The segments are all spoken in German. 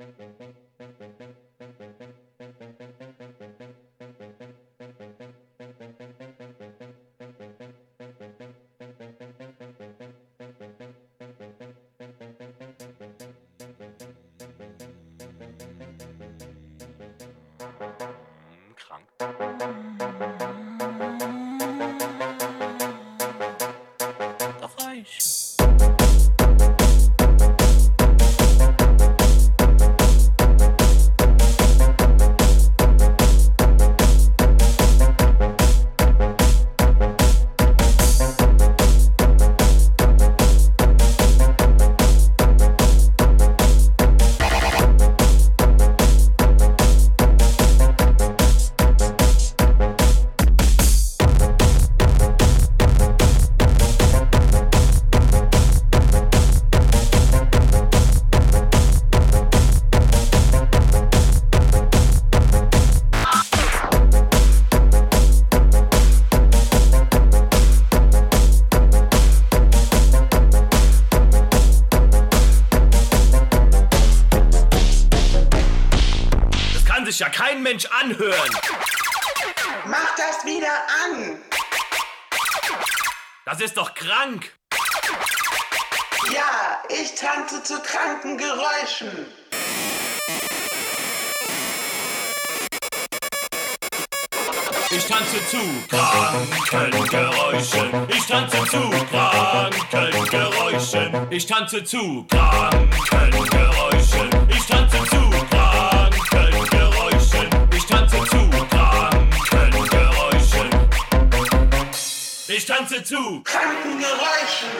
Thank you. Mensch anhören. Mach das wieder an. Das ist doch krank. Ja, ich tanze zu kranken Geräuschen. Ich tanze zu kranken Geräuschen. Ich tanze zu kranken Geräuschen. Ich tanze zu kranken Ich tanze zu Kranken Geräuschen.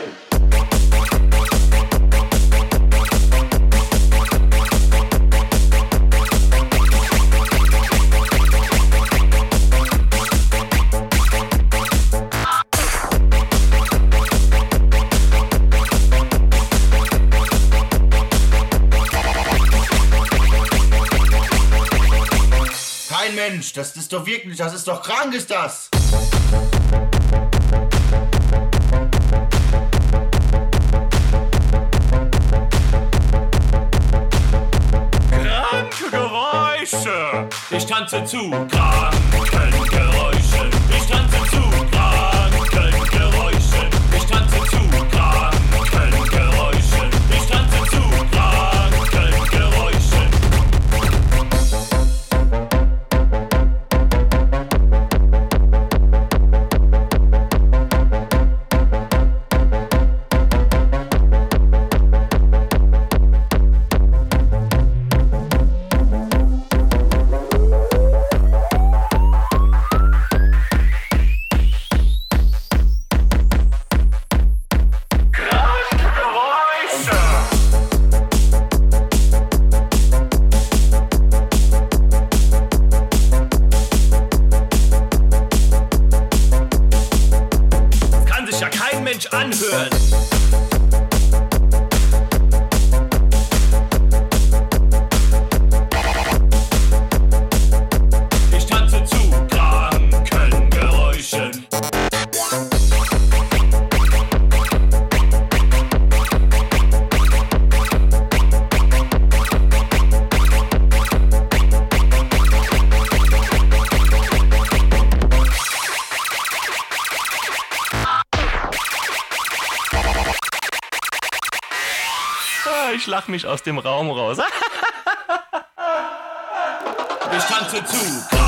Kein Mensch, das ist doch wirklich, das ist doch krank, ist das. Ich tanze Ich lach mich aus dem Raum raus. Ich tanze zu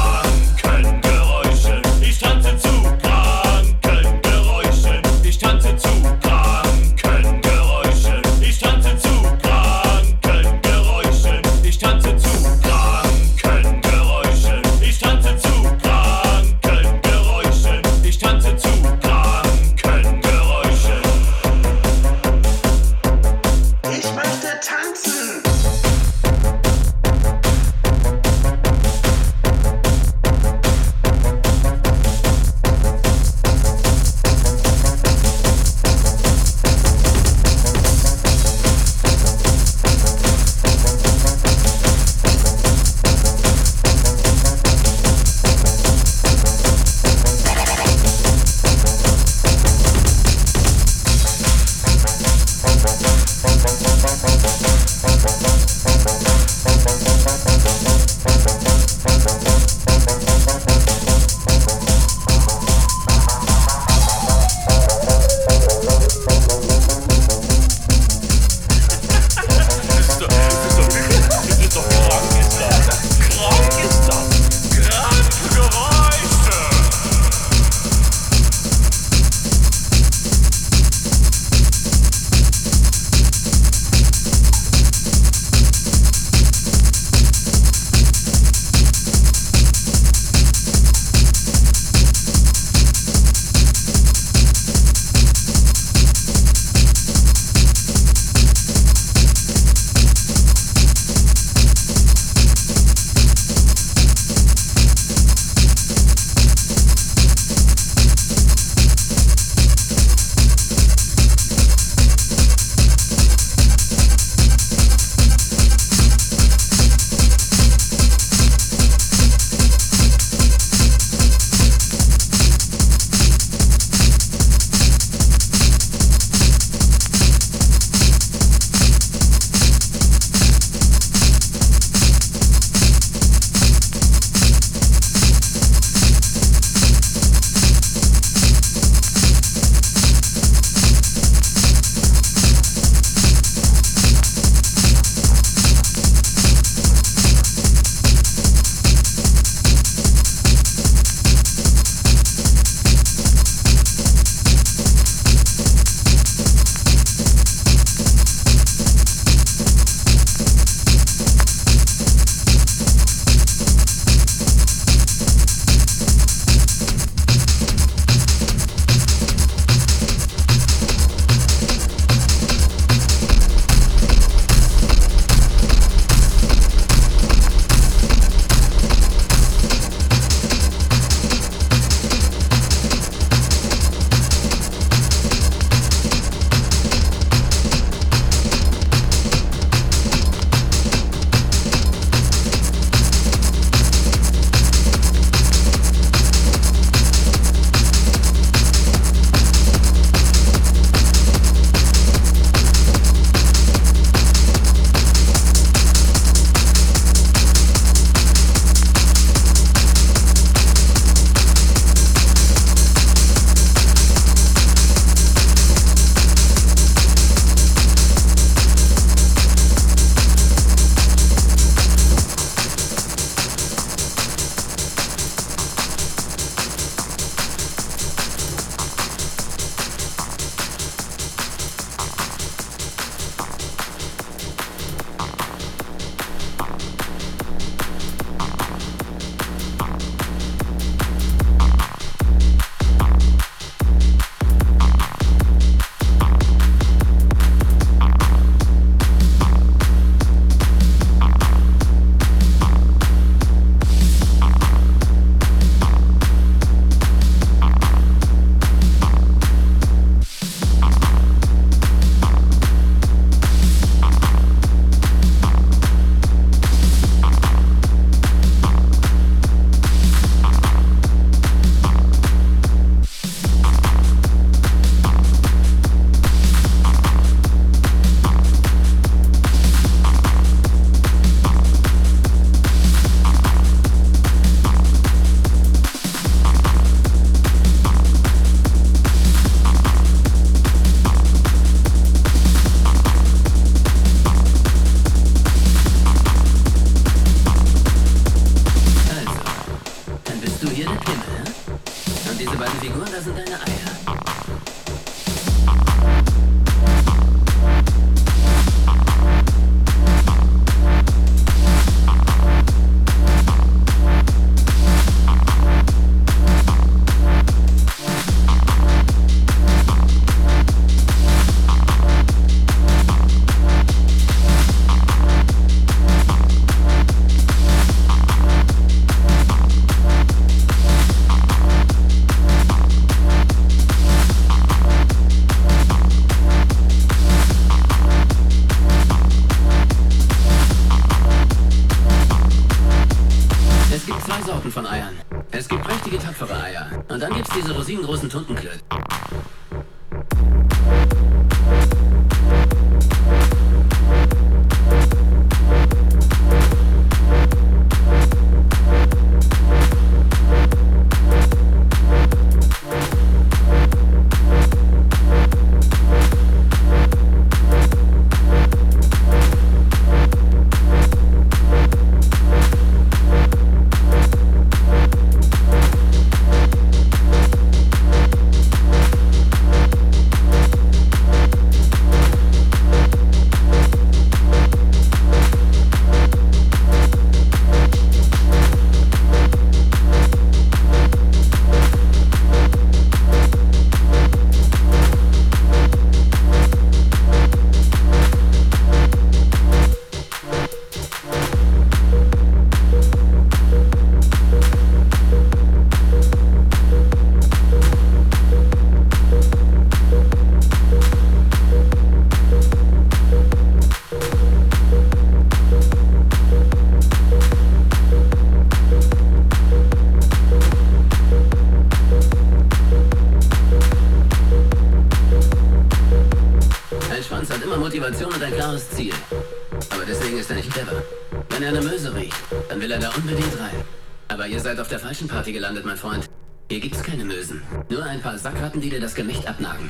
will er da unbedingt rein. Aber ihr seid auf der falschen Party gelandet, mein Freund. Hier gibt's keine Mösen. Nur ein paar Sackratten, die dir das Gemächt abnagen.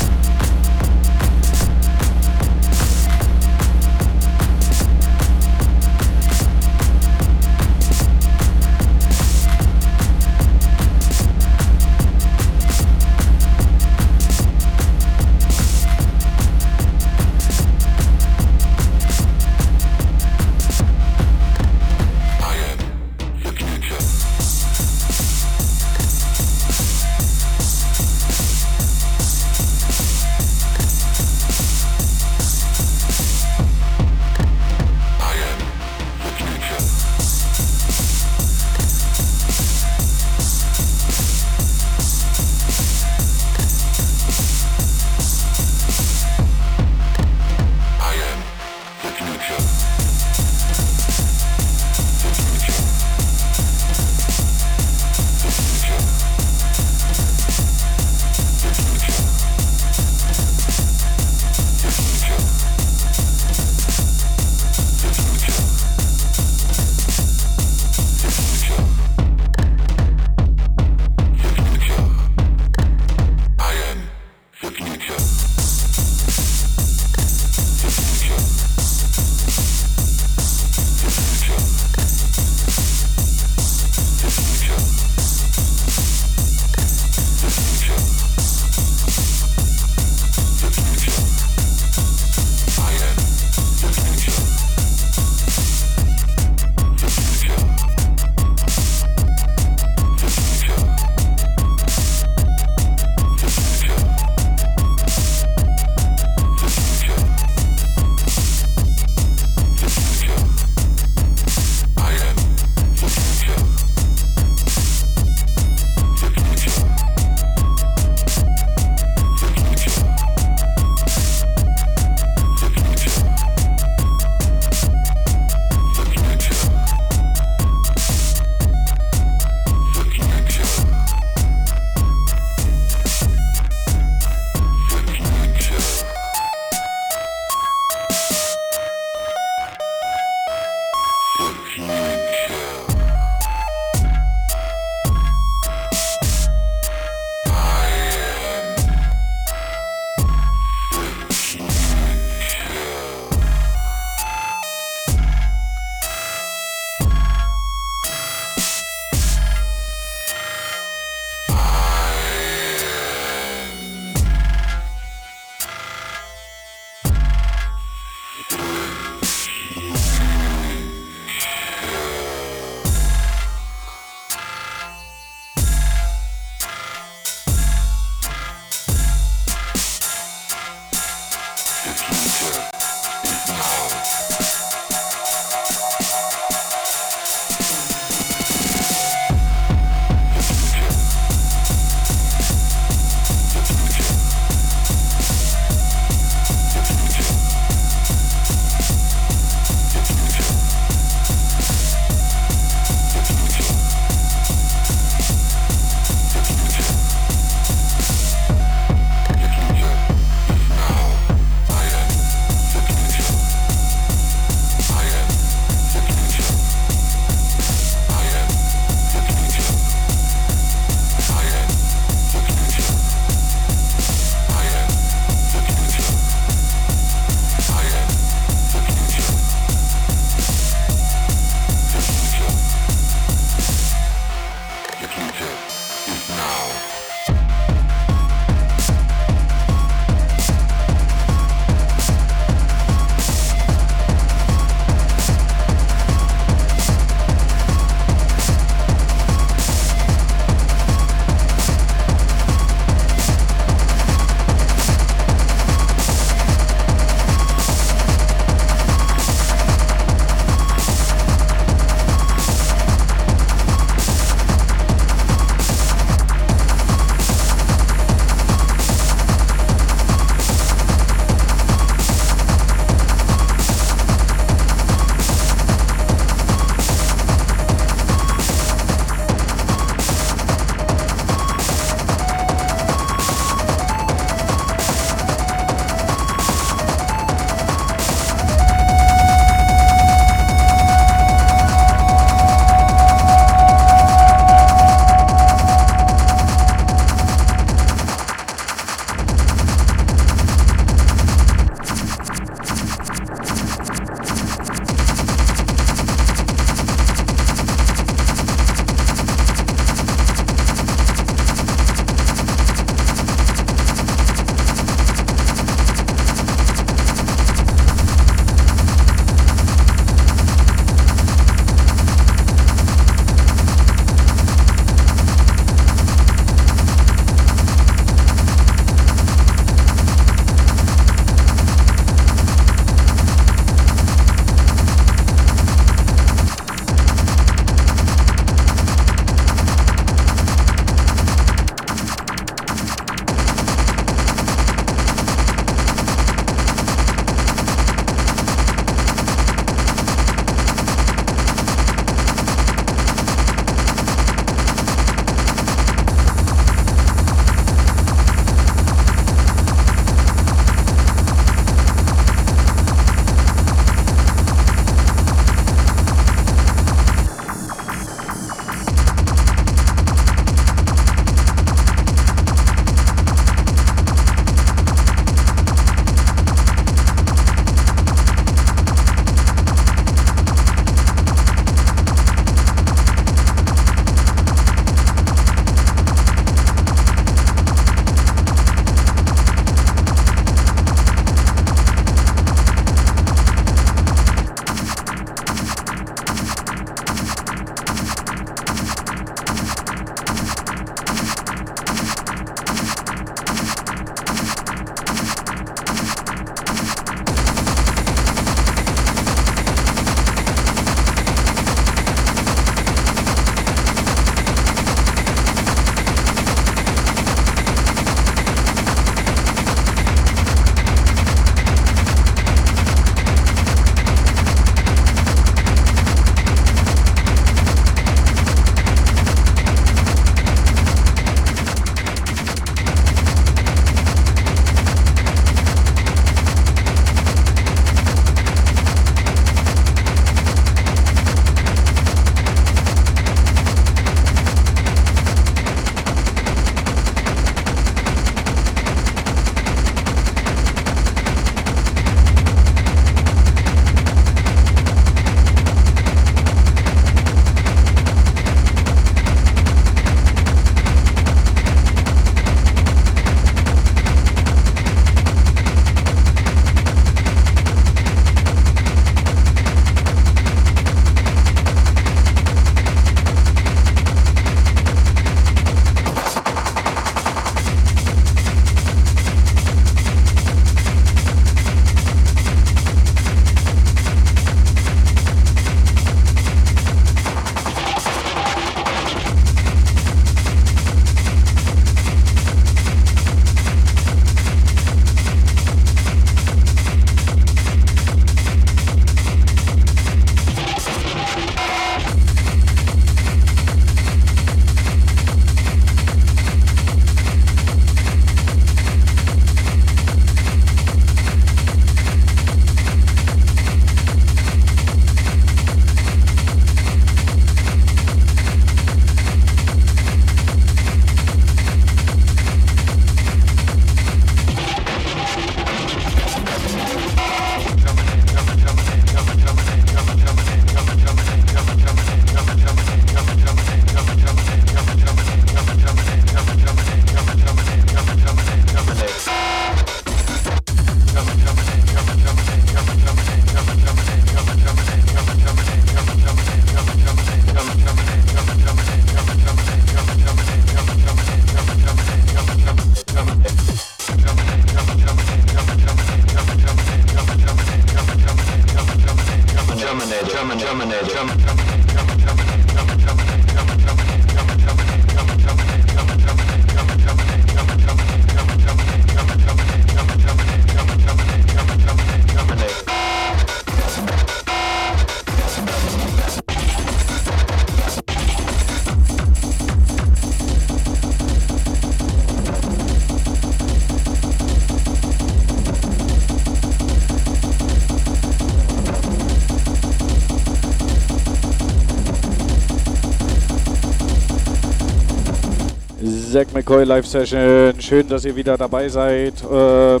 Zack McCoy Live Session. Schön, dass ihr wieder dabei seid. Ähm,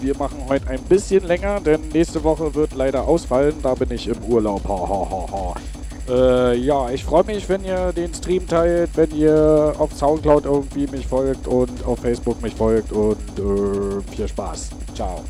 wir machen heute ein bisschen länger, denn nächste Woche wird leider ausfallen. Da bin ich im Urlaub. Ha, ha, ha. Äh, ja, ich freue mich, wenn ihr den Stream teilt, wenn ihr auf Soundcloud irgendwie mich folgt und auf Facebook mich folgt und äh, viel Spaß. Ciao.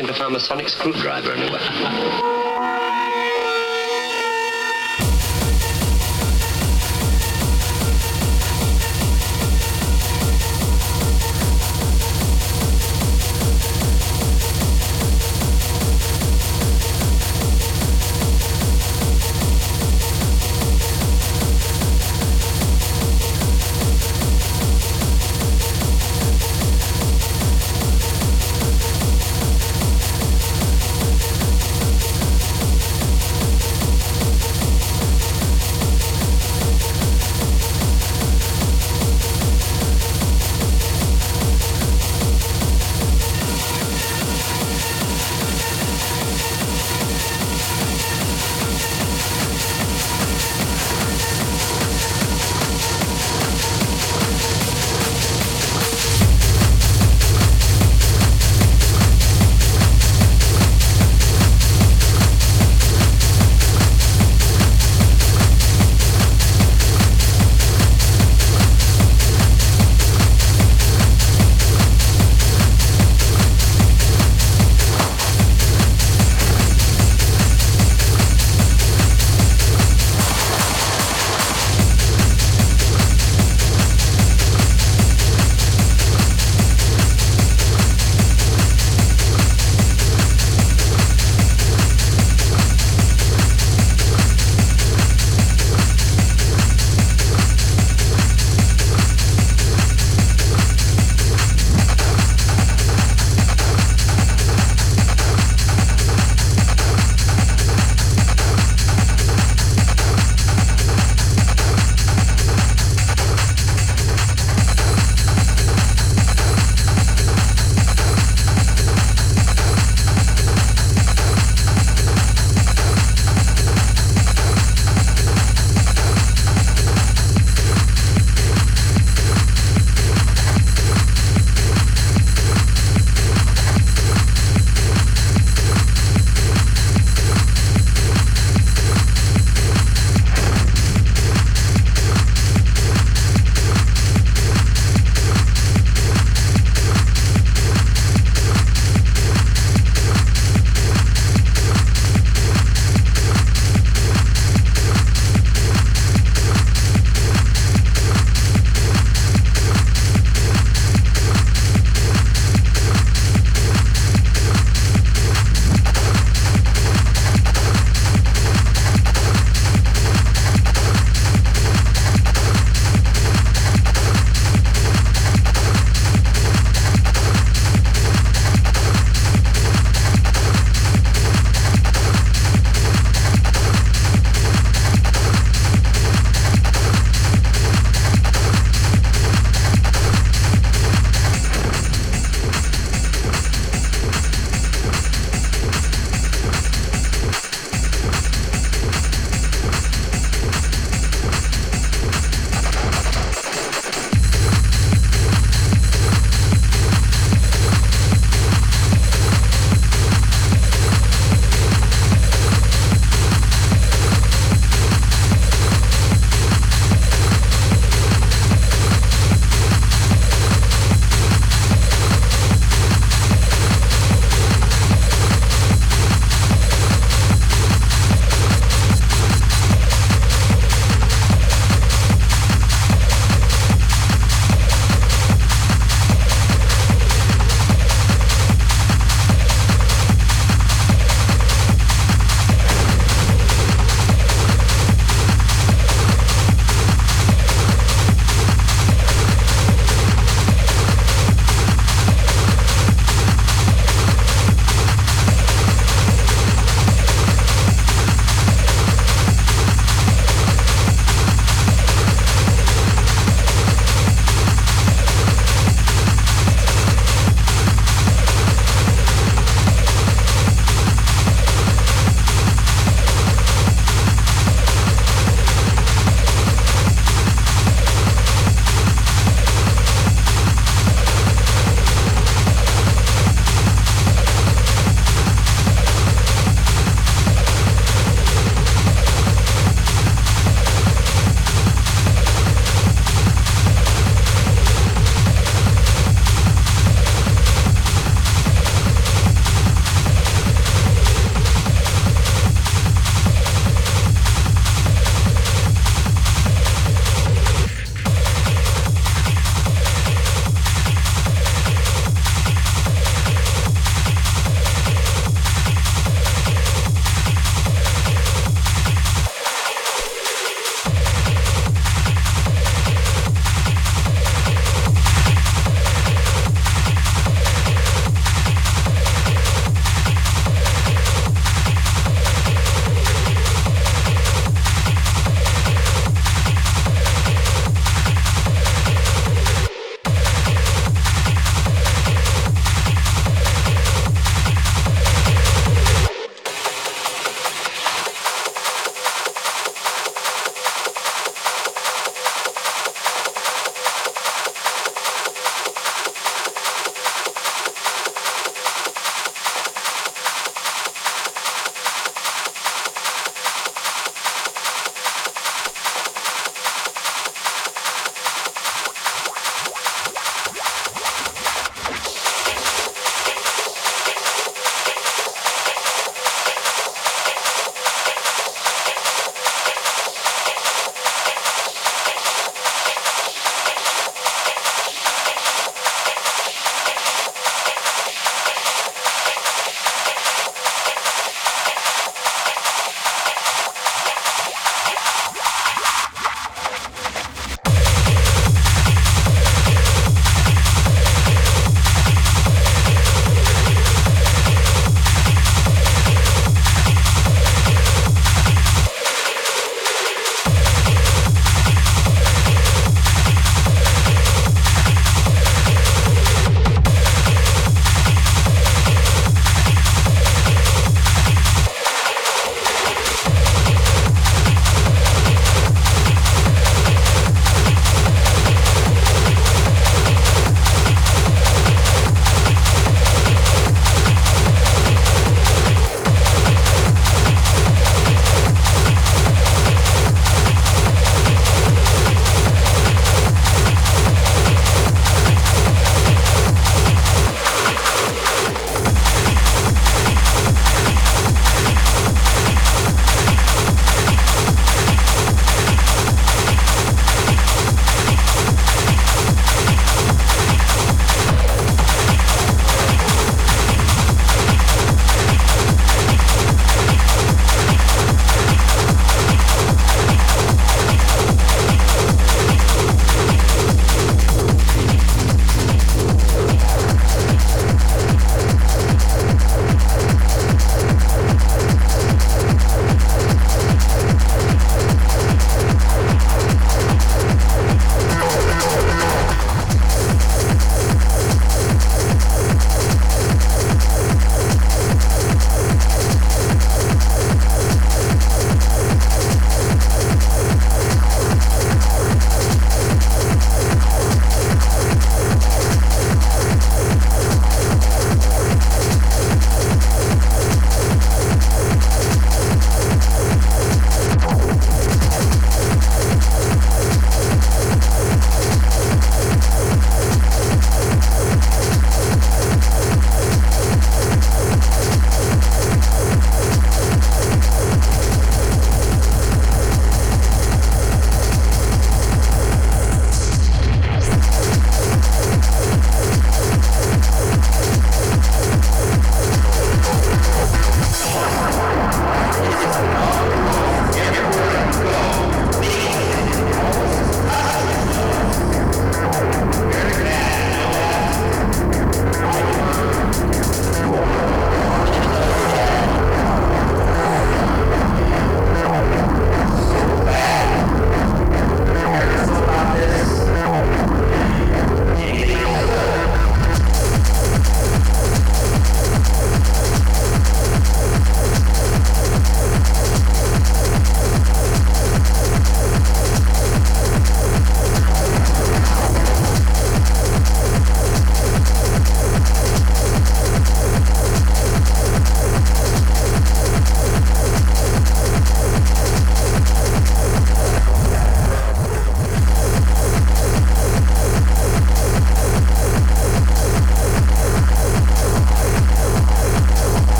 into found a sonic screwdriver anywhere.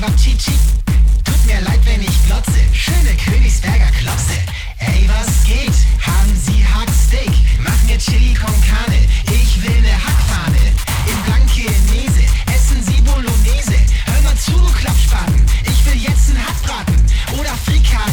Ey. Tut mir leid, wenn ich glotze. Schöne Königsberger Klopse. Ey, was geht? Haben Sie Hacksteak? Mach mir Chili con Carne. Ich will ne Hackfahne. Im Blankenese. Essen Sie Bolognese. Hör mal zu, du Klappspaten. Ich will jetzt einen Hackbraten. Oder Frikade.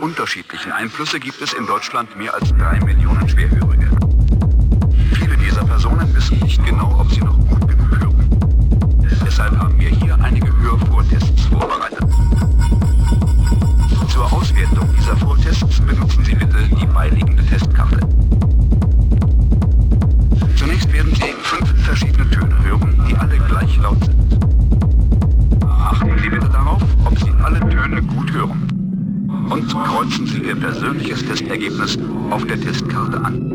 Unterschiedlichen Einflüsse gibt es in Deutschland mehr als drei Millionen Schwerhörige. Viele dieser Personen wissen nicht genau, ob sie noch gut genug hören. Deshalb haben wir hier einige Hörvortests vorbereitet. Zur Auswertung dieser Vortests benutzen Sie bitte die beiliegende Testkarte. Und kreuzen Sie Ihr persönliches Testergebnis auf der Testkarte an.